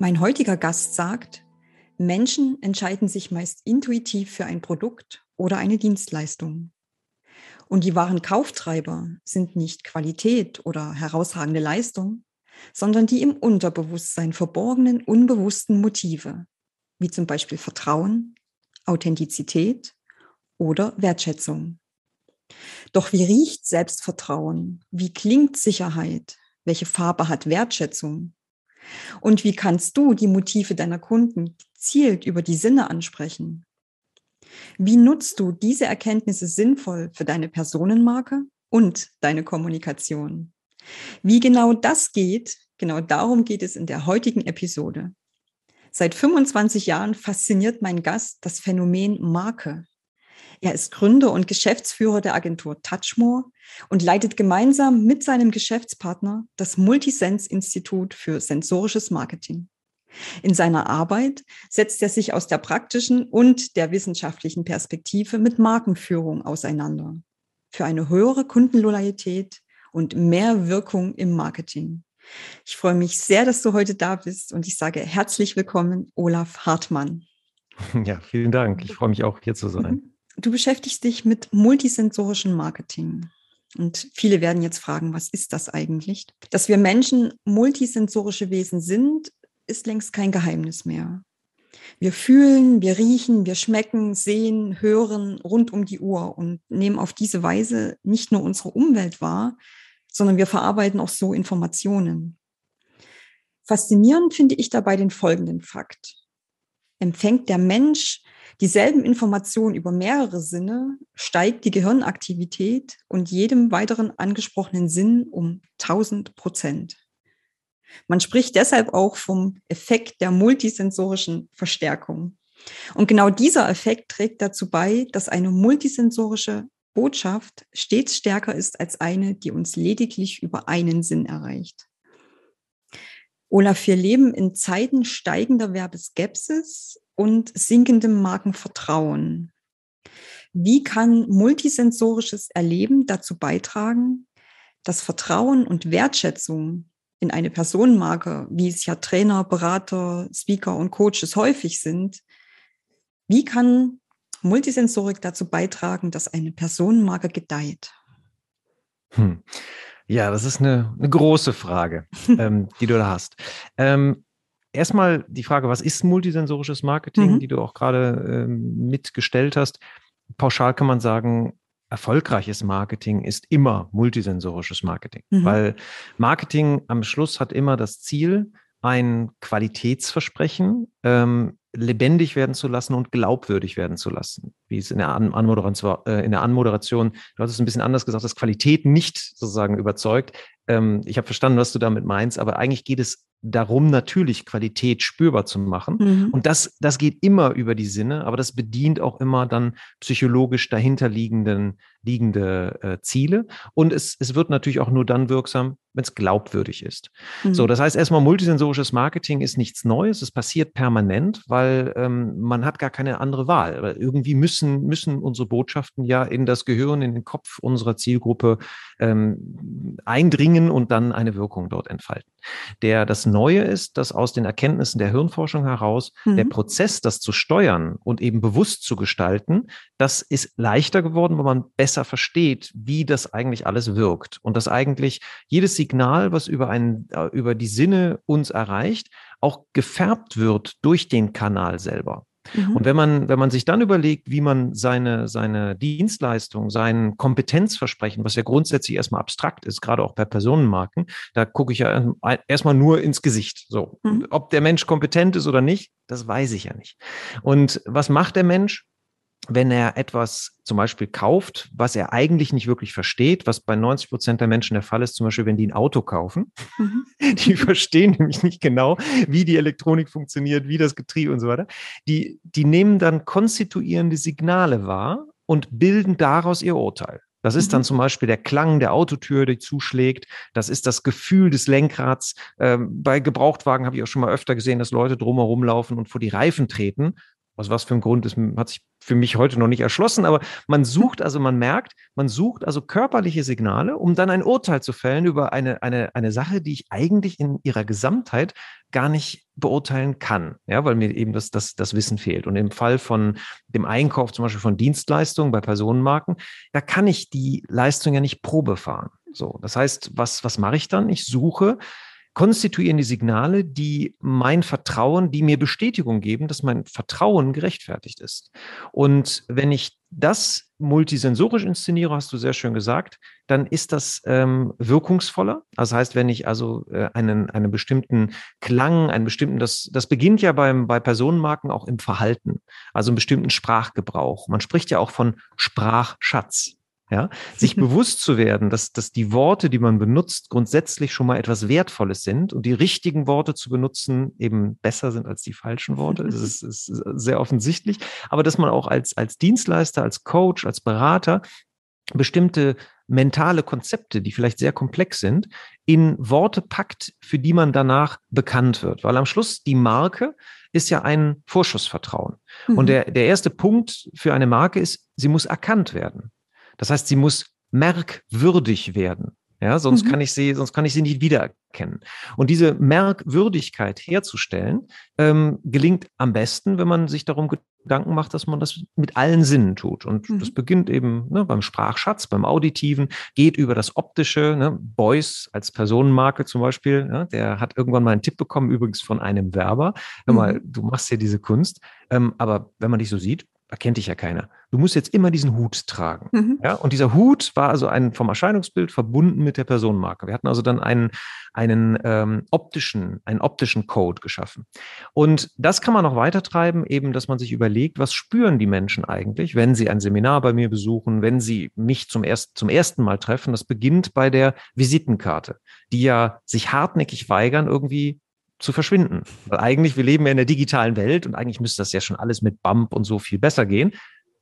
Mein heutiger Gast sagt, Menschen entscheiden sich meist intuitiv für ein Produkt oder eine Dienstleistung. Und die wahren Kauftreiber sind nicht Qualität oder herausragende Leistung, sondern die im Unterbewusstsein verborgenen, unbewussten Motive, wie zum Beispiel Vertrauen, Authentizität oder Wertschätzung. Doch wie riecht Selbstvertrauen? Wie klingt Sicherheit? Welche Farbe hat Wertschätzung? Und wie kannst du die Motive deiner Kunden gezielt über die Sinne ansprechen? Wie nutzt du diese Erkenntnisse sinnvoll für deine Personenmarke und deine Kommunikation? Wie genau das geht, genau darum geht es in der heutigen Episode. Seit 25 Jahren fasziniert mein Gast das Phänomen Marke. Er ist Gründer und Geschäftsführer der Agentur Touchmore und leitet gemeinsam mit seinem Geschäftspartner das Multisense-Institut für sensorisches Marketing. In seiner Arbeit setzt er sich aus der praktischen und der wissenschaftlichen Perspektive mit Markenführung auseinander. Für eine höhere Kundenloyalität und mehr Wirkung im Marketing. Ich freue mich sehr, dass du heute da bist und ich sage herzlich willkommen, Olaf Hartmann. Ja, vielen Dank. Ich freue mich auch, hier zu sein. Du beschäftigst dich mit multisensorischem Marketing. Und viele werden jetzt fragen, was ist das eigentlich? Dass wir Menschen multisensorische Wesen sind, ist längst kein Geheimnis mehr. Wir fühlen, wir riechen, wir schmecken, sehen, hören rund um die Uhr und nehmen auf diese Weise nicht nur unsere Umwelt wahr, sondern wir verarbeiten auch so Informationen. Faszinierend finde ich dabei den folgenden Fakt. Empfängt der Mensch dieselben Informationen über mehrere Sinne, steigt die Gehirnaktivität und jedem weiteren angesprochenen Sinn um 1000 Prozent. Man spricht deshalb auch vom Effekt der multisensorischen Verstärkung. Und genau dieser Effekt trägt dazu bei, dass eine multisensorische Botschaft stets stärker ist als eine, die uns lediglich über einen Sinn erreicht. Olaf, wir leben in Zeiten steigender Werbeskepsis und sinkendem Markenvertrauen. Wie kann multisensorisches Erleben dazu beitragen, dass Vertrauen und Wertschätzung in eine Personenmarke, wie es ja Trainer, Berater, Speaker und Coaches häufig sind, wie kann Multisensorik dazu beitragen, dass eine Personenmarke gedeiht? Hm. Ja, das ist eine, eine große Frage, ähm, die du da hast. Ähm, erstmal die Frage, was ist multisensorisches Marketing, mhm. die du auch gerade ähm, mitgestellt hast. Pauschal kann man sagen, erfolgreiches Marketing ist immer multisensorisches Marketing, mhm. weil Marketing am Schluss hat immer das Ziel, ein Qualitätsversprechen ähm, lebendig werden zu lassen und glaubwürdig werden zu lassen. Wie es in der, An Anmoderation, äh, in der Anmoderation, du hast es ein bisschen anders gesagt, dass Qualität nicht sozusagen überzeugt. Ähm, ich habe verstanden, was du damit meinst, aber eigentlich geht es darum, natürlich Qualität spürbar zu machen. Mhm. Und das, das geht immer über die Sinne, aber das bedient auch immer dann psychologisch dahinterliegenden liegende äh, Ziele. Und es, es wird natürlich auch nur dann wirksam, wenn es glaubwürdig ist. Mhm. So, das heißt erstmal, multisensorisches Marketing ist nichts Neues. Es passiert permanent, weil ähm, man hat gar keine andere Wahl. Weil irgendwie müssen, müssen unsere Botschaften ja in das Gehirn, in den Kopf unserer Zielgruppe ähm, eindringen und dann eine Wirkung dort entfalten. Der, das Neue ist, dass aus den Erkenntnissen der Hirnforschung heraus mhm. der Prozess, das zu steuern und eben bewusst zu gestalten, das ist leichter geworden, weil man besser versteht, wie das eigentlich alles wirkt und dass eigentlich jedes Signal, was über einen, äh, über die Sinne uns erreicht, auch gefärbt wird durch den Kanal selber. Mhm. Und wenn man, wenn man sich dann überlegt, wie man seine, seine Dienstleistung, sein Kompetenzversprechen, was ja grundsätzlich erstmal abstrakt ist, gerade auch bei Personenmarken, da gucke ich ja erstmal nur ins Gesicht. So. Mhm. Ob der Mensch kompetent ist oder nicht, das weiß ich ja nicht. Und was macht der Mensch? Wenn er etwas zum Beispiel kauft, was er eigentlich nicht wirklich versteht, was bei 90 Prozent der Menschen der Fall ist, zum Beispiel, wenn die ein Auto kaufen. Mhm. Die verstehen nämlich nicht genau, wie die Elektronik funktioniert, wie das Getriebe und so weiter. Die, die nehmen dann konstituierende Signale wahr und bilden daraus ihr Urteil. Das ist dann mhm. zum Beispiel der Klang der Autotür, die zuschlägt. Das ist das Gefühl des Lenkrads. Ähm, bei Gebrauchtwagen habe ich auch schon mal öfter gesehen, dass Leute drumherum laufen und vor die Reifen treten. Aus was für einem Grund ist, hat sich für mich heute noch nicht erschlossen, aber man sucht, also man merkt, man sucht also körperliche Signale, um dann ein Urteil zu fällen über eine, eine, eine Sache, die ich eigentlich in ihrer Gesamtheit gar nicht beurteilen kann, ja, weil mir eben das, das, das Wissen fehlt. Und im Fall von dem Einkauf zum Beispiel von Dienstleistungen bei Personenmarken, da kann ich die Leistung ja nicht Probe fahren. So, das heißt, was, was mache ich dann? Ich suche konstituieren die Signale, die mein Vertrauen, die mir Bestätigung geben, dass mein Vertrauen gerechtfertigt ist. Und wenn ich das multisensorisch inszeniere, hast du sehr schön gesagt, dann ist das ähm, wirkungsvoller. Das heißt, wenn ich also äh, einen, einen bestimmten Klang, einen bestimmten, das, das beginnt ja beim, bei Personenmarken auch im Verhalten, also einen bestimmten Sprachgebrauch. Man spricht ja auch von Sprachschatz. Ja, sich bewusst zu werden, dass, dass die Worte, die man benutzt, grundsätzlich schon mal etwas Wertvolles sind und die richtigen Worte zu benutzen eben besser sind als die falschen Worte. Das ist, ist sehr offensichtlich. Aber dass man auch als, als Dienstleister, als Coach, als Berater bestimmte mentale Konzepte, die vielleicht sehr komplex sind, in Worte packt, für die man danach bekannt wird. Weil am Schluss die Marke ist ja ein Vorschussvertrauen. Mhm. Und der, der erste Punkt für eine Marke ist, sie muss erkannt werden. Das heißt, sie muss merkwürdig werden. Ja, sonst mhm. kann ich sie, sonst kann ich sie nicht wiedererkennen. Und diese Merkwürdigkeit herzustellen, ähm, gelingt am besten, wenn man sich darum Gedanken macht, dass man das mit allen Sinnen tut. Und mhm. das beginnt eben ne, beim Sprachschatz, beim Auditiven, geht über das Optische. Ne? Beuys als Personenmarke zum Beispiel, ne, der hat irgendwann mal einen Tipp bekommen, übrigens von einem Werber. Hör mal, mhm. du machst ja diese Kunst, ähm, aber wenn man dich so sieht, erkennt dich ja keiner. Du musst jetzt immer diesen Hut tragen. Mhm. Ja, und dieser Hut war also ein vom Erscheinungsbild verbunden mit der Personenmarke. Wir hatten also dann einen, einen ähm, optischen, einen optischen Code geschaffen. Und das kann man noch weiter treiben, eben, dass man sich überlegt, was spüren die Menschen eigentlich, wenn sie ein Seminar bei mir besuchen, wenn sie mich zum, erst, zum ersten Mal treffen. Das beginnt bei der Visitenkarte, die ja sich hartnäckig weigern, irgendwie zu verschwinden. Weil eigentlich, wir leben ja in der digitalen Welt und eigentlich müsste das ja schon alles mit Bump und so viel besser gehen.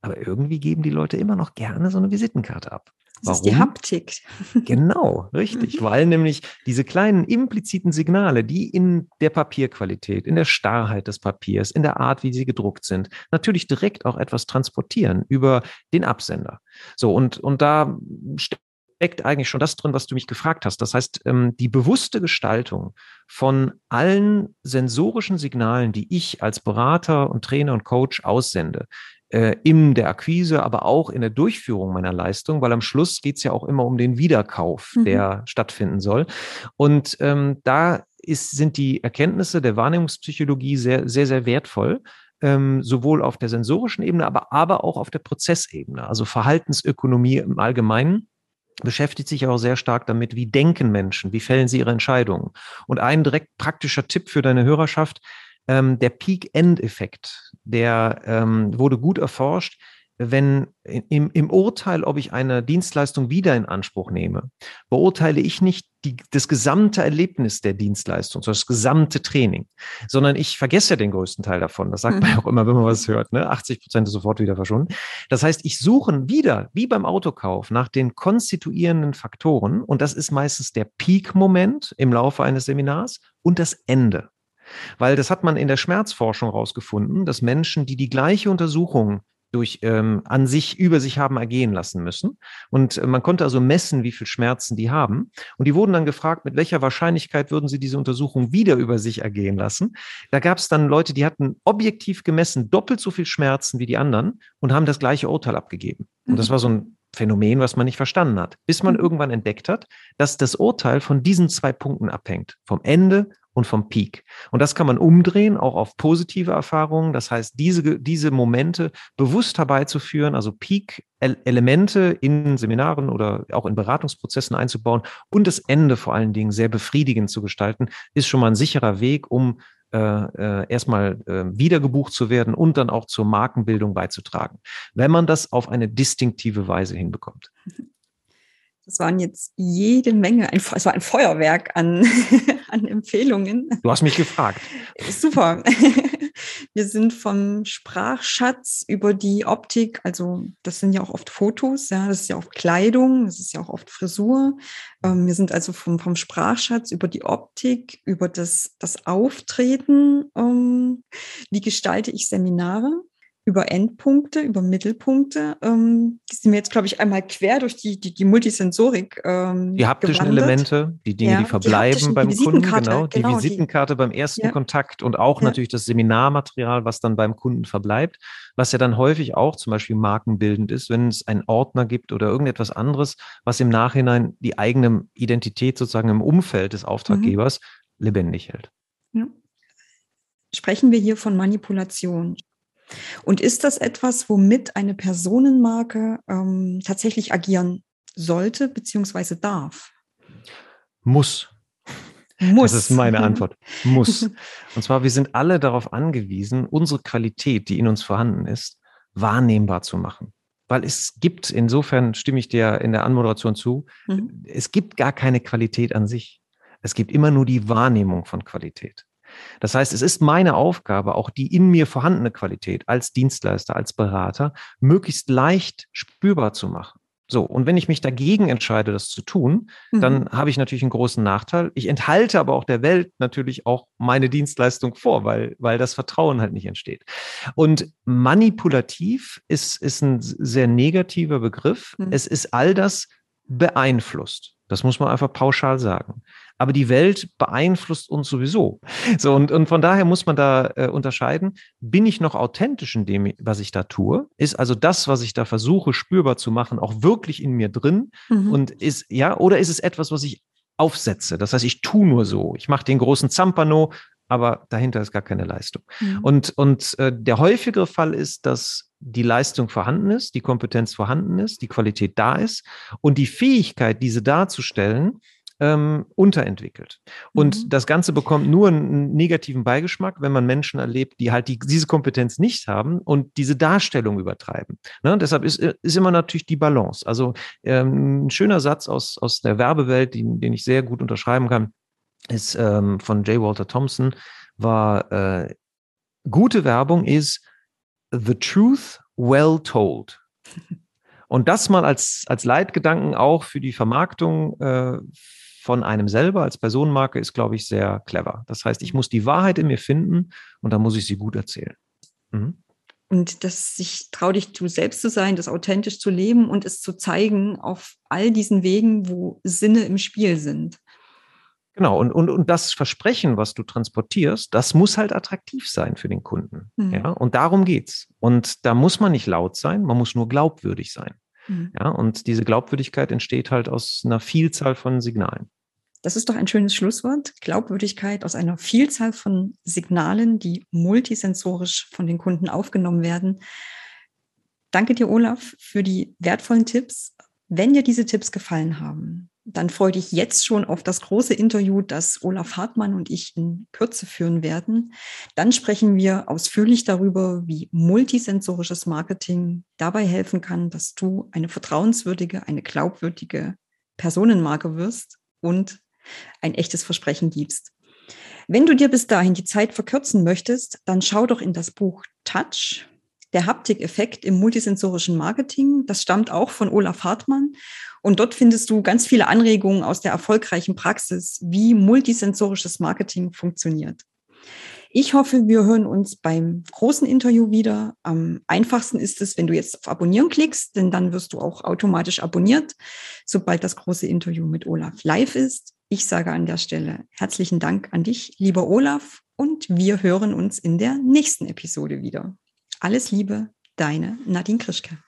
Aber irgendwie geben die Leute immer noch gerne so eine Visitenkarte ab. Das Warum? ist die Haptik. Genau, richtig. Weil nämlich diese kleinen impliziten Signale, die in der Papierqualität, in der Starrheit des Papiers, in der Art, wie sie gedruckt sind, natürlich direkt auch etwas transportieren über den Absender. So, und, und da steckt eigentlich schon das drin, was du mich gefragt hast. Das heißt, ähm, die bewusste Gestaltung von allen sensorischen Signalen, die ich als Berater und Trainer und Coach aussende, äh, in der Akquise, aber auch in der Durchführung meiner Leistung, weil am Schluss geht es ja auch immer um den Wiederkauf, mhm. der stattfinden soll. Und ähm, da ist, sind die Erkenntnisse der Wahrnehmungspsychologie sehr, sehr, sehr wertvoll. Ähm, sowohl auf der sensorischen Ebene, aber, aber auch auf der Prozessebene, also Verhaltensökonomie im Allgemeinen beschäftigt sich auch sehr stark damit, wie denken Menschen, wie fällen sie ihre Entscheidungen. Und ein direkt praktischer Tipp für deine Hörerschaft, ähm, der Peak-End-Effekt, der ähm, wurde gut erforscht wenn im, im Urteil, ob ich eine Dienstleistung wieder in Anspruch nehme, beurteile ich nicht die, das gesamte Erlebnis der Dienstleistung, sondern das gesamte Training, sondern ich vergesse ja den größten Teil davon. Das sagt man ja mhm. auch immer, wenn man was hört. Ne? 80 Prozent ist sofort wieder verschwunden. Das heißt, ich suche wieder, wie beim Autokauf, nach den konstituierenden Faktoren und das ist meistens der Peak-Moment im Laufe eines Seminars und das Ende. Weil das hat man in der Schmerzforschung herausgefunden, dass Menschen, die die gleiche Untersuchung durch ähm, an sich über sich haben ergehen lassen müssen. Und äh, man konnte also messen, wie viel Schmerzen die haben. Und die wurden dann gefragt, mit welcher Wahrscheinlichkeit würden sie diese Untersuchung wieder über sich ergehen lassen. Da gab es dann Leute, die hatten objektiv gemessen doppelt so viel Schmerzen wie die anderen und haben das gleiche Urteil abgegeben. Und das war so ein Phänomen, was man nicht verstanden hat, bis man mhm. irgendwann entdeckt hat, dass das Urteil von diesen zwei Punkten abhängt, vom Ende und vom Peak. Und das kann man umdrehen, auch auf positive Erfahrungen. Das heißt, diese, diese Momente bewusst herbeizuführen, also Peak-Elemente in Seminaren oder auch in Beratungsprozessen einzubauen und das Ende vor allen Dingen sehr befriedigend zu gestalten, ist schon mal ein sicherer Weg, um äh, äh, erstmal äh, wiedergebucht zu werden und dann auch zur Markenbildung beizutragen, wenn man das auf eine distinktive Weise hinbekommt. Das waren jetzt jede Menge, es war ein Feuerwerk an, an Empfehlungen. Du hast mich gefragt. Super. Wir sind vom Sprachschatz über die Optik, also das sind ja auch oft Fotos, ja, das ist ja auch Kleidung, das ist ja auch oft Frisur. Ähm, wir sind also vom, vom Sprachschatz über die Optik, über das, das Auftreten. Ähm, wie gestalte ich Seminare? Über Endpunkte, über Mittelpunkte. Ähm, die sind wir jetzt, glaube ich, einmal quer durch die, die, die Multisensorik. Ähm, die haptischen gewandert. Elemente, die Dinge, ja, die verbleiben die beim Kunden, genau, die genau, Visitenkarte die, beim ersten ja. Kontakt und auch ja. natürlich das Seminarmaterial, was dann beim Kunden verbleibt, was ja dann häufig auch zum Beispiel markenbildend ist, wenn es einen Ordner gibt oder irgendetwas anderes, was im Nachhinein die eigene Identität sozusagen im Umfeld des Auftraggebers mhm. lebendig hält. Sprechen wir hier von Manipulation? Und ist das etwas, womit eine Personenmarke ähm, tatsächlich agieren sollte bzw. darf? Muss. Muss. Das ist meine Antwort. Muss. Und zwar, wir sind alle darauf angewiesen, unsere Qualität, die in uns vorhanden ist, wahrnehmbar zu machen. Weil es gibt, insofern stimme ich dir in der Anmoderation zu, mhm. es gibt gar keine Qualität an sich. Es gibt immer nur die Wahrnehmung von Qualität. Das heißt, es ist meine Aufgabe, auch die in mir vorhandene Qualität als Dienstleister, als Berater, möglichst leicht spürbar zu machen. So, und wenn ich mich dagegen entscheide, das zu tun, mhm. dann habe ich natürlich einen großen Nachteil. Ich enthalte aber auch der Welt natürlich auch meine Dienstleistung vor, weil, weil das Vertrauen halt nicht entsteht. Und manipulativ ist, ist ein sehr negativer Begriff. Mhm. Es ist all das beeinflusst. Das muss man einfach pauschal sagen aber die Welt beeinflusst uns sowieso. So, und, und von daher muss man da äh, unterscheiden, bin ich noch authentisch in dem, was ich da tue? Ist also das, was ich da versuche, spürbar zu machen, auch wirklich in mir drin? Mhm. Und ist, ja, oder ist es etwas, was ich aufsetze? Das heißt, ich tue nur so. Ich mache den großen Zampano, aber dahinter ist gar keine Leistung. Mhm. Und, und äh, der häufigere Fall ist, dass die Leistung vorhanden ist, die Kompetenz vorhanden ist, die Qualität da ist und die Fähigkeit, diese darzustellen, ähm, unterentwickelt. Und mhm. das Ganze bekommt nur einen negativen Beigeschmack, wenn man Menschen erlebt, die halt die, diese Kompetenz nicht haben und diese Darstellung übertreiben. Ne? Deshalb ist, ist immer natürlich die Balance. Also ähm, ein schöner Satz aus, aus der Werbewelt, den, den ich sehr gut unterschreiben kann, ist ähm, von J. Walter Thompson, war äh, gute Werbung ist the truth well told. Und das mal als, als Leitgedanken auch für die Vermarktung äh, von einem selber als Personenmarke ist, glaube ich, sehr clever. Das heißt, ich muss die Wahrheit in mir finden und dann muss ich sie gut erzählen. Mhm. Und das sich trau dich du selbst zu sein, das authentisch zu leben und es zu zeigen auf all diesen Wegen, wo Sinne im Spiel sind. Genau, und, und, und das Versprechen, was du transportierst, das muss halt attraktiv sein für den Kunden. Mhm. Ja, und darum geht's. Und da muss man nicht laut sein, man muss nur glaubwürdig sein. Mhm. Ja, und diese Glaubwürdigkeit entsteht halt aus einer Vielzahl von Signalen. Das ist doch ein schönes Schlusswort. Glaubwürdigkeit aus einer Vielzahl von Signalen, die multisensorisch von den Kunden aufgenommen werden. Danke dir, Olaf, für die wertvollen Tipps. Wenn dir diese Tipps gefallen haben, dann freue dich jetzt schon auf das große Interview, das Olaf Hartmann und ich in Kürze führen werden. Dann sprechen wir ausführlich darüber, wie multisensorisches Marketing dabei helfen kann, dass du eine vertrauenswürdige, eine glaubwürdige Personenmarke wirst und ein echtes Versprechen gibst. Wenn du dir bis dahin die Zeit verkürzen möchtest, dann schau doch in das Buch Touch, der Haptikeffekt im multisensorischen Marketing. Das stammt auch von Olaf Hartmann. Und dort findest du ganz viele Anregungen aus der erfolgreichen Praxis, wie multisensorisches Marketing funktioniert. Ich hoffe, wir hören uns beim großen Interview wieder. Am einfachsten ist es, wenn du jetzt auf Abonnieren klickst, denn dann wirst du auch automatisch abonniert, sobald das große Interview mit Olaf live ist. Ich sage an der Stelle herzlichen Dank an dich, lieber Olaf, und wir hören uns in der nächsten Episode wieder. Alles Liebe, deine Nadine Krischke.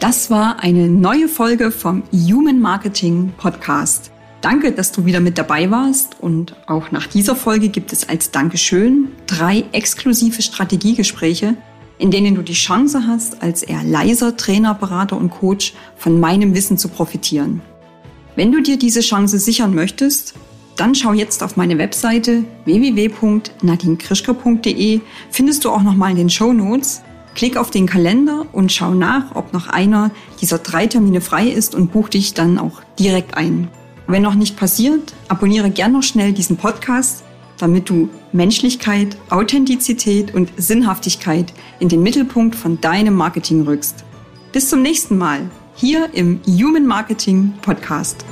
Das war eine neue Folge vom Human Marketing Podcast. Danke, dass du wieder mit dabei warst und auch nach dieser Folge gibt es als Dankeschön drei exklusive Strategiegespräche, in denen du die Chance hast, als eher leiser Trainer, Berater und Coach von meinem Wissen zu profitieren. Wenn du dir diese Chance sichern möchtest, dann schau jetzt auf meine Webseite www.nadinekrischker.de. Findest du auch nochmal in den Show Notes. Klick auf den Kalender und schau nach, ob noch einer dieser drei Termine frei ist und buch dich dann auch direkt ein. Wenn noch nicht passiert, abonniere gern noch schnell diesen Podcast, damit du Menschlichkeit, Authentizität und Sinnhaftigkeit in den Mittelpunkt von deinem Marketing rückst. Bis zum nächsten Mal hier im Human Marketing Podcast.